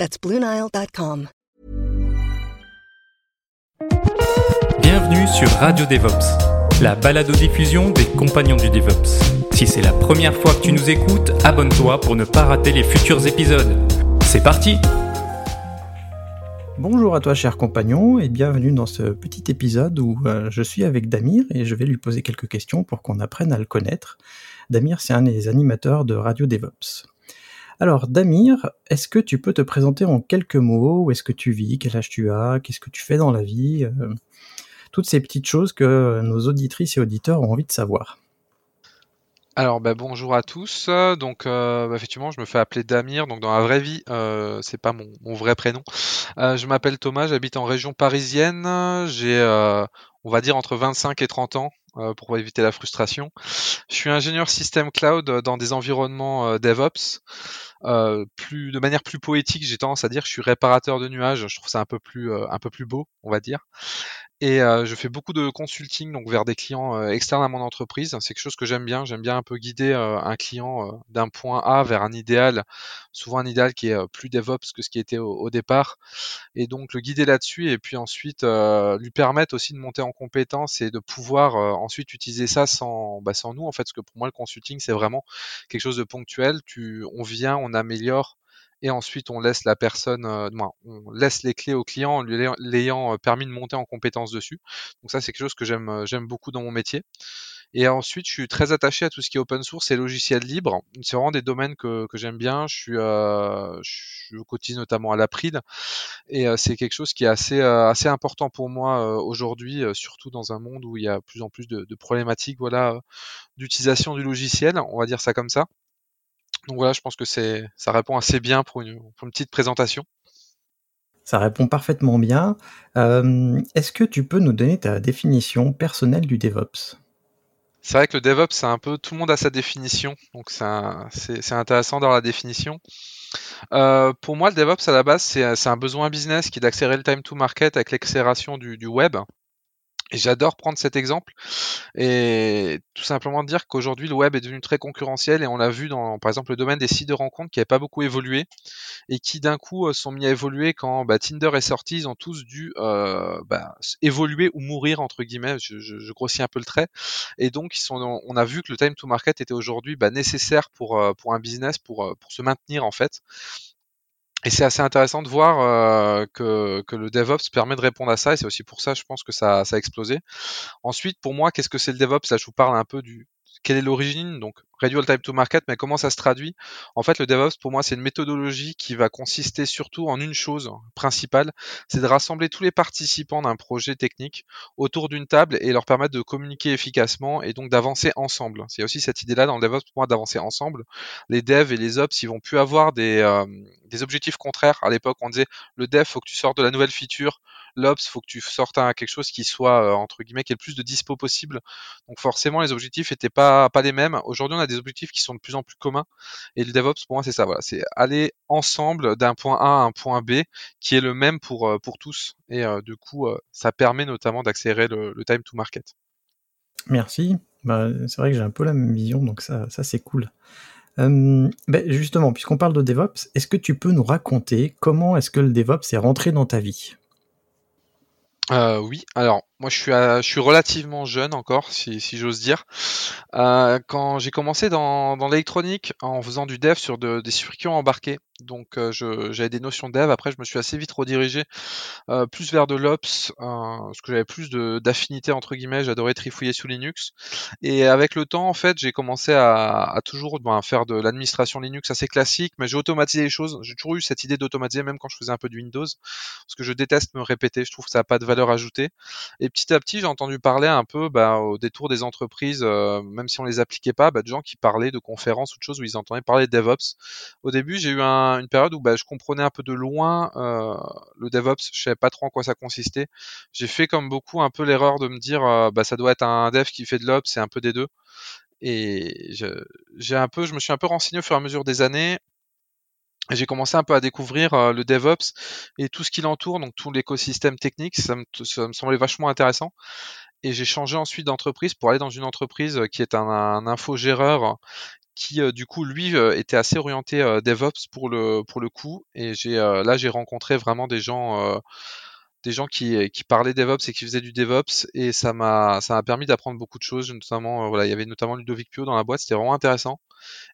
That's BlueNile.com. Bienvenue sur Radio DevOps, la balado-diffusion des compagnons du DevOps. Si c'est la première fois que tu nous écoutes, abonne-toi pour ne pas rater les futurs épisodes. C'est parti! Bonjour à toi cher compagnon et bienvenue dans ce petit épisode où euh, je suis avec Damir et je vais lui poser quelques questions pour qu'on apprenne à le connaître. Damir c'est un des animateurs de Radio DevOps. Alors Damir, est-ce que tu peux te présenter en quelques mots? Où est-ce que tu vis? Quel âge tu as? Qu'est-ce que tu fais dans la vie? Euh, Toutes ces petites choses que nos auditrices et auditeurs ont envie de savoir. Alors bah, bonjour à tous. Donc euh, bah, effectivement, je me fais appeler Damir. Donc dans la vraie vie, euh, c'est pas mon, vrai prénom. Je m'appelle Thomas. J'habite en région parisienne. J'ai, on va dire entre 25 et 30 ans pour éviter la frustration. Je suis ingénieur système cloud dans des environnements DevOps. plus de manière plus poétique, j'ai tendance à dire que je suis réparateur de nuages. Je trouve ça un peu plus un peu plus beau, on va dire. Et euh, je fais beaucoup de consulting donc vers des clients euh, externes à mon entreprise. C'est quelque chose que j'aime bien. J'aime bien un peu guider euh, un client d'un point A vers un idéal, souvent un idéal qui est plus DevOps que ce qui était au, au départ. Et donc le guider là-dessus et puis ensuite lui permettre aussi de monter en compétence et de pouvoir ensuite utiliser ça sans, bah, sans nous en fait. Parce que pour moi le consulting c'est vraiment quelque chose de ponctuel. Tu, on vient, on améliore et ensuite on laisse la personne, euh, on laisse les clés au client en lui l'ayant euh, permis de monter en compétence dessus. Donc ça c'est quelque chose que j'aime euh, j'aime beaucoup dans mon métier. Et ensuite, je suis très attaché à tout ce qui est open source et logiciel libre. C'est vraiment des domaines que, que j'aime bien. Je suis, euh, je cotise notamment à l'April et euh, c'est quelque chose qui est assez, euh, assez important pour moi aujourd'hui, surtout dans un monde où il y a plus en plus de, de problématiques, voilà, d'utilisation du logiciel. On va dire ça comme ça. Donc voilà, je pense que c'est, ça répond assez bien pour une, petite présentation. Ça répond parfaitement bien. Euh, est-ce que tu peux nous donner ta définition personnelle du DevOps? C'est vrai que le DevOps, c'est un peu tout le monde a sa définition, donc c'est, intéressant d'avoir la définition. Euh, pour moi, le DevOps à la base, c'est, un besoin business qui est d'accélérer le time to market avec l'accélération du, du web. J'adore prendre cet exemple et tout simplement dire qu'aujourd'hui le web est devenu très concurrentiel et on l'a vu dans par exemple le domaine des sites de rencontres qui n'avaient pas beaucoup évolué et qui d'un coup euh, sont mis à évoluer quand bah, Tinder est sorti, ils ont tous dû euh, bah, évoluer ou mourir entre guillemets, je, je, je, grossis un peu le trait. Et donc ils sont, on a vu que le time to market était aujourd'hui bah, nécessaire pour, euh, pour un business pour, euh, pour se maintenir en fait et c'est assez intéressant de voir euh, que, que, le DevOps permet de répondre à ça, et c'est aussi pour ça, je pense, que ça, a explosé. Ensuite, pour moi, qu'est-ce que c'est le DevOps? Là, je vous parle un peu du quelle est l'origine, donc Redual Time to Market, mais comment ça se traduit? En fait, le DevOps, pour moi, c'est une méthodologie qui va consister surtout en une chose principale, c'est de rassembler tous les participants d'un projet technique autour d'une table et leur permettre de communiquer efficacement et donc d'avancer ensemble. C'est aussi cette idée-là dans le DevOps, pour moi, d'avancer ensemble. Les devs et les ops, ils vont plus avoir des, euh, des objectifs contraires. À l'époque, on disait, le dev, faut que tu sortes de la nouvelle feature, l'ops, faut que tu sortes à quelque chose qui soit, euh, entre guillemets, qui ait le plus de dispo possible. Donc forcément, les objectifs étaient pas, pas les mêmes. Aujourd'hui, on a des objectifs qui sont de plus en plus communs. Et le DevOps, pour moi, c'est ça. Voilà, c'est aller ensemble d'un point A à un point B qui est le même pour euh, pour tous. Et euh, du coup, euh, ça permet notamment d'accélérer le, le, time to market. Merci. Bah, c'est vrai que j'ai un peu la même vision, donc ça, ça c'est cool. Euh, ben justement, puisqu'on parle de DevOps, est-ce que tu peux nous raconter comment est-ce que le DevOps est rentré dans ta vie? Euh, Oui, alors moi, je suis, je suis relativement jeune encore, si, si j'ose dire. Euh, quand j'ai commencé dans, dans l'électronique en faisant du dev sur de, des circuits embarqués, donc euh, j'avais des notions de dev. Après, je me suis assez vite redirigé euh, plus vers de l'ops, euh, parce que j'avais plus d'affinité entre guillemets. J'adorais trifouiller sous Linux. Et avec le temps, en fait, j'ai commencé à, à toujours ben, faire de l'administration Linux assez classique, mais j'ai automatisé les choses. J'ai toujours eu cette idée d'automatiser, même quand je faisais un peu de Windows. parce que je déteste me répéter. Je trouve que ça n'a pas de valeur ajoutée. Petit à petit, j'ai entendu parler un peu bah, au détour des entreprises, euh, même si on les appliquait pas, bah, de gens qui parlaient de conférences ou de choses où ils entendaient parler de DevOps. Au début, j'ai eu une période où bah, je comprenais un peu de loin euh, le DevOps. Je savais pas trop en quoi ça consistait. J'ai fait comme beaucoup un peu l'erreur de me dire, euh, ça doit être un dev qui fait de l'Ops, c'est un peu des deux. Et j'ai un je me suis un peu renseigné au fur et à mesure des années j'ai commencé un peu à découvrir euh, le DevOps et tout ce qui l'entoure, donc tout l'écosystème technique, ça me, semblait vachement intéressant. Et j'ai changé ensuite d'entreprise pour aller dans une entreprise euh, qui est un, un infogéreur qui euh, du coup lui était assez orienté DevOps pour le pour le coup. Et j'ai là j'ai rencontré vraiment des gens des gens qui, qui parlaient DevOps et qui faisaient du DevOps. Et ça m'a ça m'a permis d'apprendre beaucoup de choses notamment voilà il y avait notamment Ludovic Pio dans la boîte. C'était vraiment intéressant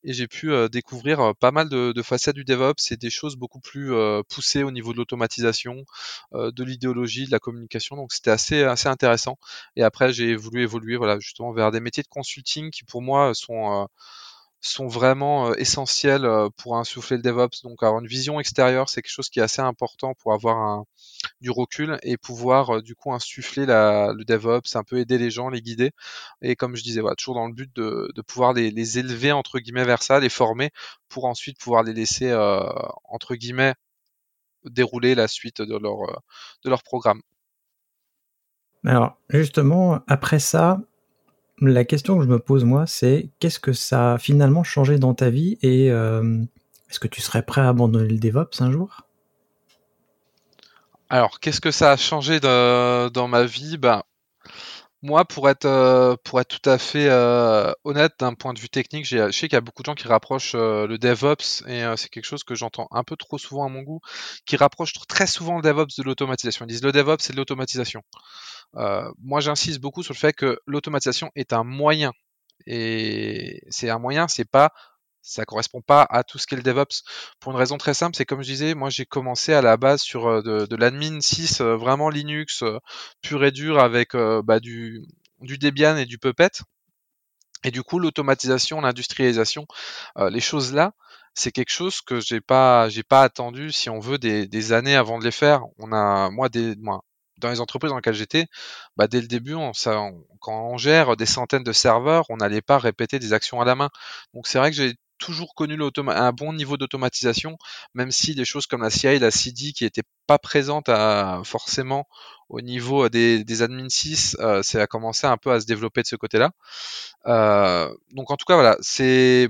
et j'ai pu euh, découvrir euh, pas mal de, facettes du DevOps et des choses beaucoup plus euh, poussées au niveau de l'automatisation, de l'idéologie, de la communication. Donc c'était assez assez intéressant. Et après j'ai voulu évoluer voilà justement vers des métiers de consulting qui pour moi sont sont vraiment essentiels pour insuffler le DevOps. Donc avoir une vision extérieure, c'est quelque chose qui est assez important pour avoir un, du recul et pouvoir du coup insuffler la, le DevOps, un peu aider les gens, les guider. Et comme je disais, voilà, toujours dans le but de, de pouvoir les, les, élever entre guillemets vers ça, les former pour ensuite pouvoir les laisser entre guillemets dérouler la suite de leur de leur programme. Alors justement, après ça, la question que je me pose moi, c'est qu'est-ce que ça a finalement changé dans ta vie et euh, est-ce que tu serais prêt à abandonner le DevOps un jour? Alors, qu'est-ce que ça a changé dans ma vie? Ben, moi, pour être euh, pour être tout à fait euh, honnête d'un point de vue technique, je sais qu'il y a beaucoup de gens qui rapprochent le DevOps et c'est quelque chose que j'entends un peu trop souvent à mon goût, qui rapprochent très souvent le DevOps de l'automatisation. Ils disent le DevOps c'est de l'automatisation. Euh, moi, j'insiste beaucoup sur le fait que l'automatisation est un moyen. Et c'est un moyen, c'est pas ça correspond pas à tout ce qu'est le DevOps pour une raison très simple, c'est comme je disais, moi j'ai commencé à la base sur euh, de, l'admin 6 euh, vraiment Linux pur et dur avec bah, du du Debian et du Puppet. Et du coup, l'automatisation, l'industrialisation, les choses là, c'est quelque chose que j'ai pas j'ai pas attendu si on veut des, des, années avant de les faire. On a moi des moi dans les entreprises dans lesquelles j'étais, bah, dès le début, on, ça, quand on gère des centaines de serveurs, on n'allait pas répéter des actions à la main. Donc c'est vrai que j'ai toujours connu un bon niveau d'automatisation, même si des choses comme la CI la CD qui n'étaient pas présentes à, forcément au niveau des, des admin 6, euh, ça a commencé un peu à se développer de ce côté-là. Euh, donc en tout cas voilà, c'est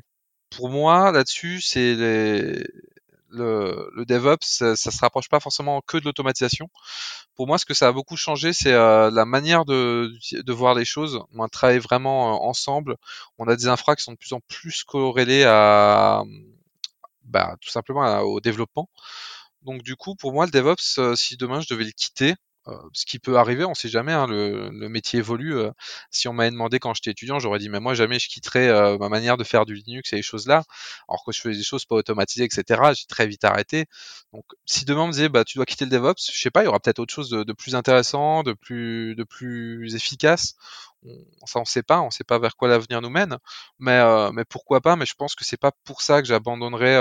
pour moi là-dessus, c'est les, le, DevOps, ça, ça, se rapproche pas forcément que de l'automatisation. Pour moi, ce que ça a beaucoup changé, c'est euh, la manière de, voir les choses. On travaille vraiment euh, ensemble. On a des infras qui sont de plus en plus corrélés à, bah, tout simplement au développement. Donc du coup, pour moi, le DevOps, euh, si demain je devais le quitter, ce qui peut arriver, on sait jamais. Hein, le, métier évolue. Euh, si on m'avait demandé quand j'étais étudiant, j'aurais dit mais moi jamais je quitterais euh, ma manière de faire du Linux et les choses là. Alors que je faisais des choses pas automatisées, etc. J'ai très vite arrêté. Donc si demain on me disait bah tu dois quitter le DevOps, je sais pas, il y aura peut-être autre chose de, de, plus intéressant, de plus de plus efficace. On, ça on sait pas, on sait pas vers quoi l'avenir nous mène. Mais mais pourquoi pas Mais je pense que c'est pas pour ça que j'abandonnerai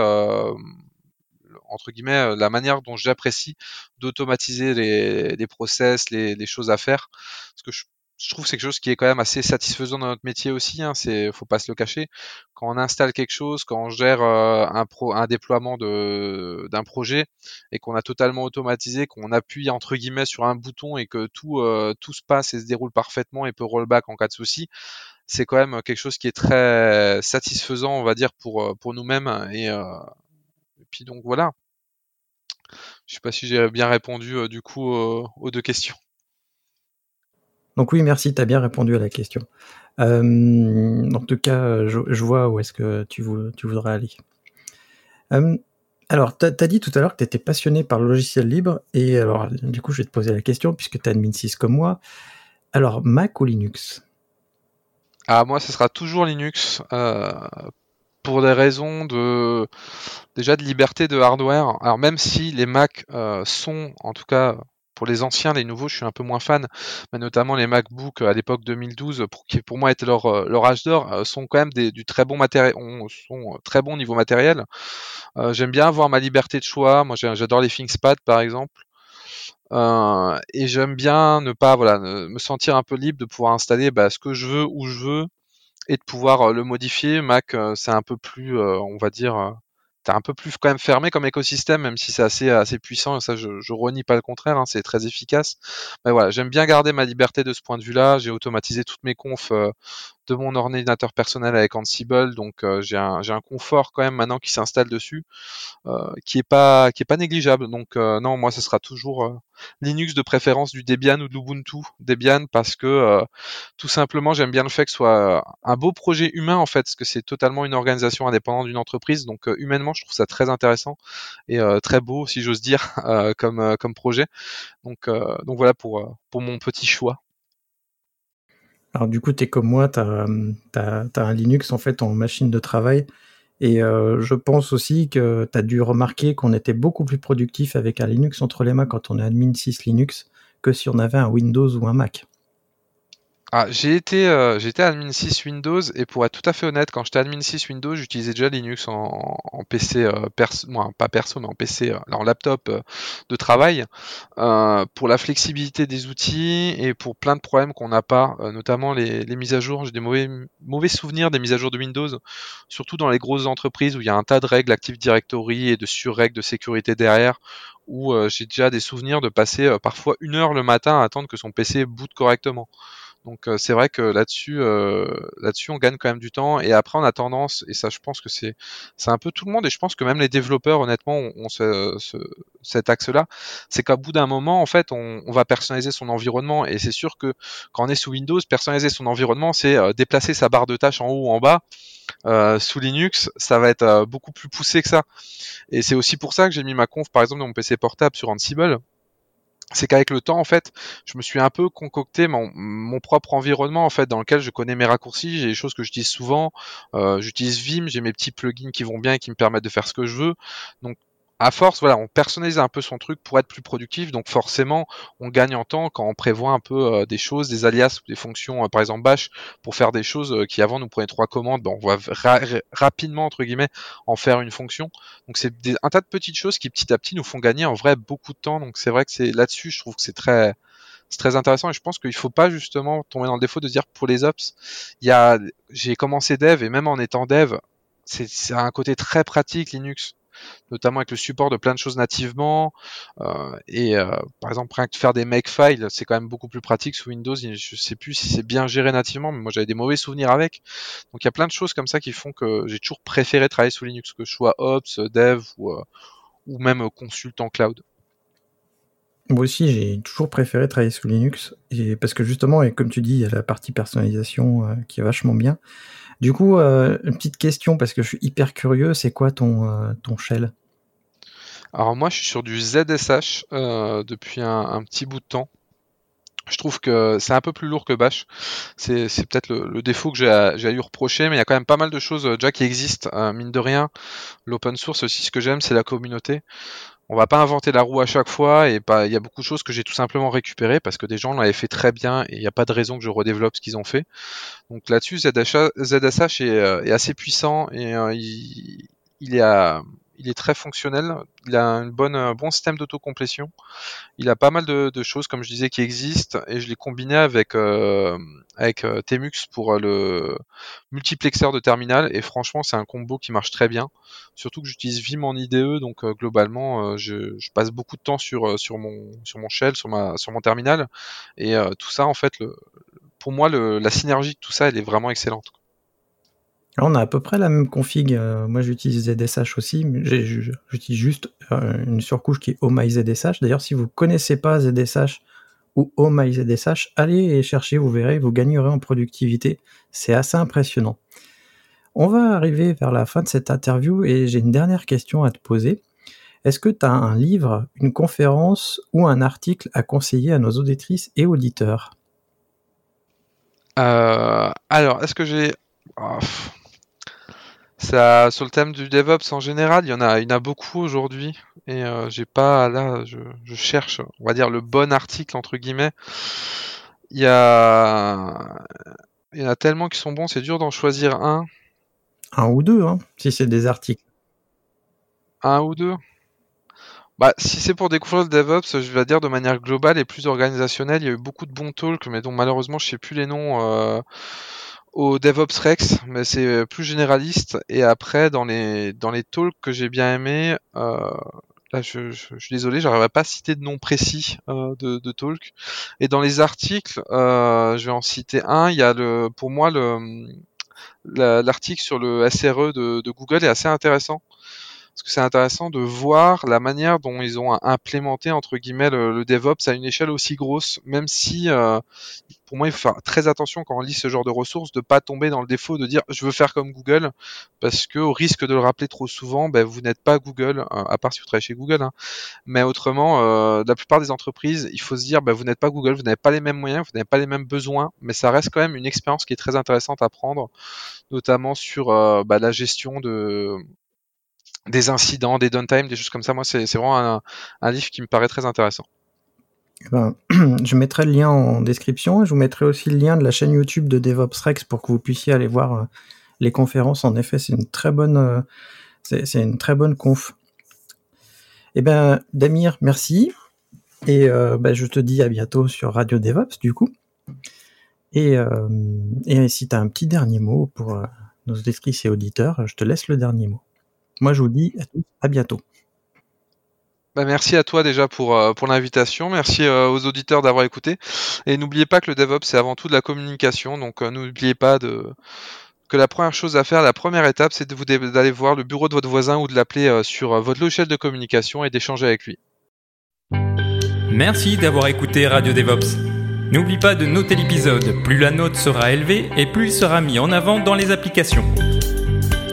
entre guillemets euh, la manière dont j'apprécie d'automatiser les, les, process, les, choses à faire. Parce que je, trouve que c'est quelque chose qui est quand même assez satisfaisant dans notre métier aussi. Hein, c'est, faut pas se le cacher. Quand on installe quelque chose, quand on gère euh, un, pro, un déploiement d'un projet et qu'on a totalement automatisé, qu'on appuie entre guillemets sur un bouton et que tout, euh, tout se passe et se déroule parfaitement et peut rollback en cas de souci, c'est quand même quelque chose qui est très satisfaisant, on va dire, pour, pour nous-mêmes et, donc voilà. Je sais pas si j'ai bien répondu euh, du coup aux deux questions. Donc oui, merci, tu as bien répondu à la question. Euh, en tout cas, je, vois où est-ce que tu, voudrais aller. Euh, alors, tu as, dit tout à l'heure que tu étais passionné par le logiciel libre, et alors du coup, je vais te poser la question, puisque tu as admin 6 comme moi. Alors, Mac ou Linux? Ah, moi, ce sera toujours Linux pour des raisons de déjà de liberté de hardware. Alors même si les Mac euh, sont, en tout cas pour les anciens, les nouveaux, je suis un peu moins fan, mais notamment les MacBook à l'époque 2012, pour, qui pour moi étaient leur, euh, leur âge d'or, euh, sont quand même du très bon matériel, sont très bon niveau matériel. J'aime bien avoir ma liberté de choix. Moi, j'adore les ThinkPad par exemple. Euh, et j'aime bien ne pas voilà me sentir un peu libre de pouvoir installer bah, ce que je veux où je veux et de pouvoir le modifier. Mac, c'est un peu plus, on va dire, t'es un peu plus quand même fermé comme écosystème, même si c'est assez assez puissant. Et ça, je, je renie pas le contraire. Hein, c'est très efficace. Mais voilà, j'aime bien garder ma liberté de ce point de vue-là. J'ai automatisé toutes mes confs de mon ordinateur personnel avec Ansible, donc euh, j'ai un, confort quand même maintenant qui s'installe dessus, euh, qui est pas qui est pas négligeable. Donc euh, non, moi ce sera toujours Linux de préférence du Debian ou de l'Ubuntu Debian parce que tout simplement j'aime bien le fait que ce soit un beau projet humain en fait, parce que c'est totalement une organisation indépendante d'une entreprise. Donc humainement, je trouve ça très intéressant et très beau, si j'ose dire, comme comme projet. Donc donc voilà pour pour mon petit choix. Alors du coup, tu comme moi, tu as, un Linux en fait en machine de travail. Et euh, je pense aussi que tu as dû remarquer qu'on était beaucoup plus productif avec un Linux entre les mains quand on est admin 6 Linux que si on avait un Windows ou un Mac. Ah, j'ai été, euh, j'étais admin 6 Windows et pour être tout à fait honnête, quand j'étais admin 6 Windows, j'utilisais déjà Linux en, PC euh, perso, moi, pas perso, mais en PC, euh, laptop euh, de travail, euh, pour la flexibilité des outils et pour plein de problèmes qu'on n'a pas, notamment les, les, mises à jour. J'ai des mauvais, mauvais souvenirs des mises à jour de Windows, surtout dans les grosses entreprises où il y a un tas de règles Active Directory et de sur-règles de sécurité derrière, où j'ai déjà des souvenirs de passer parfois une heure le matin à attendre que son PC boot correctement. Donc euh, c'est vrai que là-dessus, euh, là-dessus, on gagne quand même du temps. Et après, on a tendance, et ça, je pense que c'est, c'est un peu tout le monde, et je pense que même les développeurs, honnêtement, ont, ce, cet axe-là, c'est qu'à bout d'un moment, en fait, on, on, va personnaliser son environnement. Et c'est sûr que quand on est sous Windows, personnaliser son environnement, c'est euh, déplacer sa barre de tâches en haut ou en bas. Sous Linux, ça va être beaucoup plus poussé que ça. Et c'est aussi pour ça que j'ai mis ma conf, par exemple, dans mon PC portable sur Ansible c'est qu'avec le temps, en fait, je me suis un peu concocté mon, propre environnement, en fait, dans lequel je connais mes raccourcis, j'ai des choses que j'utilise souvent, euh, j'utilise Vim, j'ai mes petits plugins qui vont bien et qui me permettent de faire ce que je veux. Donc, à force, voilà, on personnalise un peu son truc pour être plus productif. Donc forcément, on gagne en temps quand on prévoit un peu euh, des choses, des alias des fonctions, euh, par exemple Bash, pour faire des choses euh, qui avant nous prenaient trois commandes. Ben, on va rapidement entre guillemets en faire une fonction. Donc c'est un tas de petites choses qui petit à petit nous font gagner en vrai beaucoup de temps. Donc c'est vrai que c'est là-dessus, je trouve que c'est très très intéressant et je pense qu'il faut pas justement tomber dans le défaut de dire pour les ops, il y a j'ai commencé dev et même en étant dev, c'est un côté très pratique Linux notamment avec le support de plein de choses nativement. Euh, et euh, par exemple, faire des makefiles, c'est quand même beaucoup plus pratique sous Windows. Je sais plus si c'est bien géré nativement, mais moi j'avais des mauvais souvenirs avec. Donc il y a plein de choses comme ça qui font que j'ai toujours préféré travailler sous Linux, que je sois Ops, Dev ou, euh, ou même consultant cloud. Moi aussi, j'ai toujours préféré travailler sous Linux, et parce que justement, et comme tu dis, il y a la partie personnalisation qui est vachement bien. Du coup, euh, une petite question parce que je suis hyper curieux, c'est quoi ton, euh, ton shell? Alors moi, je suis sur du ZSH euh, depuis un, petit bout de temps. Je trouve que c'est un peu plus lourd que Bash. C'est, peut-être le, défaut que j'ai à, lui reprocher, mais il y a quand même pas mal de choses déjà qui existent, mine de rien. L'open source aussi, ce que j'aime, c'est la communauté on va pas inventer la roue à chaque fois et pas il y a beaucoup de choses que j'ai tout simplement récupérées parce que des gens l'avaient fait très bien et il n'y a pas de raison que je redéveloppe ce qu'ils ont fait. Donc là-dessus ZSH, euh, est, assez puissant et euh, il, il, est à, il est très fonctionnel. Il a un bon système d'autocomplétion. Il a pas mal de, choses, comme je disais, qui existent, et je l'ai combiné avec euh, euh, Temux pour euh, le multiplexeur de terminal. Et franchement, c'est un combo qui marche très bien. Surtout que j'utilise Vim en IDE, donc globalement, je, passe beaucoup de temps sur mon shell, sur mon terminal, et tout ça, en fait, pour moi, la synergie de tout ça, elle est vraiment excellente on a à peu près la même config. Euh, moi, j'utilise ZSH aussi. J'utilise juste euh, une surcouche qui est OMyZSH. D'ailleurs, si vous connaissez pas ZSH ou OMyZSH, allez et cherchez, vous verrez, vous gagnerez en productivité. C'est assez impressionnant. On va arriver vers la fin de cette interview et j'ai une dernière question à te poser. Est-ce que tu as un livre, une conférence ou un article à conseiller à nos auditrices et auditeurs? Euh, Alors, est-ce que j'ai... Oh, ça, sur le thème du DevOps en général, il y en a, il y en a beaucoup aujourd'hui. Et euh, j'ai pas là, je, je, cherche, on va dire le bon article entre guillemets. Il y a, il y en a tellement qui sont bons, c'est dur d'en choisir un. Un ou deux, hein, si c'est des articles. Un ou deux. bah, si c'est pour découvrir le DevOps, je vais dire de manière globale et plus organisationnelle, il y a eu beaucoup de bons talks, mais dont malheureusement je sais plus les noms euh, au DevOps Rex, mais c'est plus généraliste. Et après, dans les dans les talks que j'ai bien aimé, euh, là je, je, suis désolé, j'arriverai pas à citer de nom précis euh, de, de talk. Et dans les articles, euh, je vais en citer un. Il y a le, pour moi le l'article sur le SRE de, de Google est assez intéressant parce que c'est intéressant de voir la manière dont ils ont implémenté entre guillemets le, DevOps à une échelle aussi grosse, même si euh, pour moi il faut faire très attention quand on lit ce genre de ressources de pas tomber dans le défaut de dire je veux faire comme Google, parce que au risque de le rappeler trop souvent, ben, vous n'êtes pas Google, euh, à part si vous travaillez chez Google, hein. mais autrement, euh, la plupart des entreprises, il faut se dire ben, vous n'êtes pas Google, vous n'avez pas les mêmes moyens, vous n'avez pas les mêmes besoins, mais ça reste quand même une expérience qui est très intéressante à prendre, notamment sur euh, bah, la gestion de des incidents, des downtime, des choses comme ça. Moi, c'est vraiment un, livre qui me paraît très intéressant. Ben, je mettrai le lien en description et je vous mettrai aussi le lien de la chaîne YouTube de DevOps Rex pour que vous puissiez aller voir euh, les conférences. En effet, c'est une très bonne, euh, c'est une très bonne conf. Eh ben, Damir, merci. Et euh, ben, je te dis à bientôt sur Radio DevOps, du coup. Et, si tu as un petit dernier mot pour nos auditrices et auditeurs, je te laisse le dernier mot. Moi, je vous dis à bientôt. Bah, merci à toi déjà pour, euh, l'invitation. Merci euh, aux auditeurs d'avoir écouté. Et n'oubliez pas que le DevOps, c'est avant tout de la communication. Donc, euh, n'oubliez pas de, que la première chose à faire, la première étape, c'est d'aller voir le bureau de votre voisin ou de l'appeler sur votre logiciel de communication et d'échanger avec lui. Merci d'avoir écouté Radio DevOps. N'oublie pas de noter l'épisode. Plus la note sera élevée et plus il sera mis en avant dans les applications.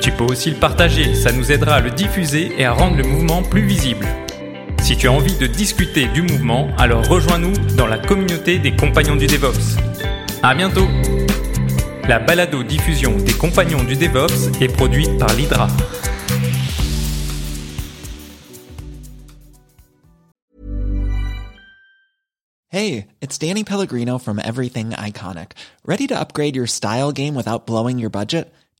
Tu peux aussi le partager, ça nous aidera à le diffuser et à rendre le mouvement plus visible. Si tu as envie de discuter du mouvement, alors rejoins-nous dans la communauté des compagnons du DevOps. À bientôt La balado diffusion des compagnons du DevOps est produite par l'Hydra. Hey, it's Danny Pellegrino from Everything Iconic. Ready to upgrade your style game without blowing your budget?